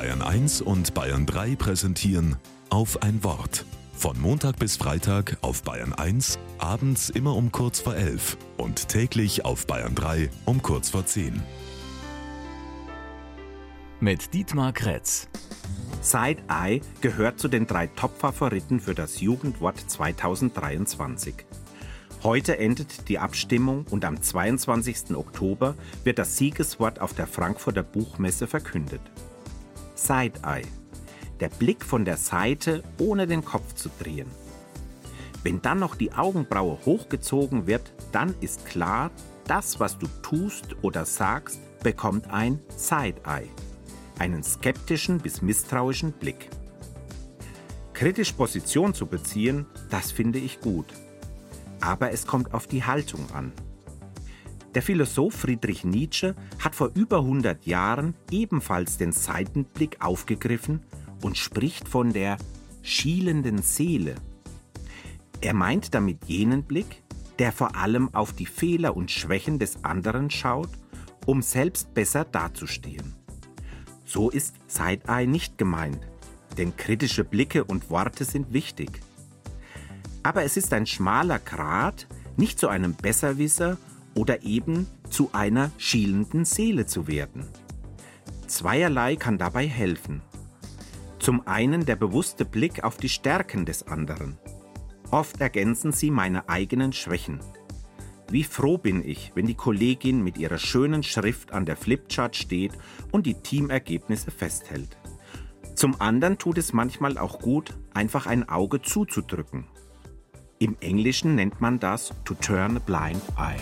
Bayern 1 und Bayern 3 präsentieren auf ein Wort. Von Montag bis Freitag auf Bayern 1, abends immer um kurz vor 11 und täglich auf Bayern 3 um kurz vor 10. Mit Dietmar Kretz. Side-Eye gehört zu den drei Top-Favoriten für das Jugendwort 2023. Heute endet die Abstimmung und am 22. Oktober wird das Siegeswort auf der Frankfurter Buchmesse verkündet. Side-Eye. Der Blick von der Seite, ohne den Kopf zu drehen. Wenn dann noch die Augenbraue hochgezogen wird, dann ist klar, das, was du tust oder sagst, bekommt ein Side-Eye. Einen skeptischen bis misstrauischen Blick. Kritisch Position zu beziehen, das finde ich gut aber es kommt auf die Haltung an. Der Philosoph Friedrich Nietzsche hat vor über 100 Jahren ebenfalls den Seitenblick aufgegriffen und spricht von der schielenden Seele. Er meint damit jenen Blick, der vor allem auf die Fehler und Schwächen des anderen schaut, um selbst besser dazustehen. So ist Side-Eye nicht gemeint, denn kritische Blicke und Worte sind wichtig. Aber es ist ein schmaler Grat, nicht zu einem Besserwisser oder eben zu einer schielenden Seele zu werden. Zweierlei kann dabei helfen. Zum einen der bewusste Blick auf die Stärken des anderen. Oft ergänzen sie meine eigenen Schwächen. Wie froh bin ich, wenn die Kollegin mit ihrer schönen Schrift an der Flipchart steht und die Teamergebnisse festhält. Zum anderen tut es manchmal auch gut, einfach ein Auge zuzudrücken im Englischen nennt man das to turn a blind eye.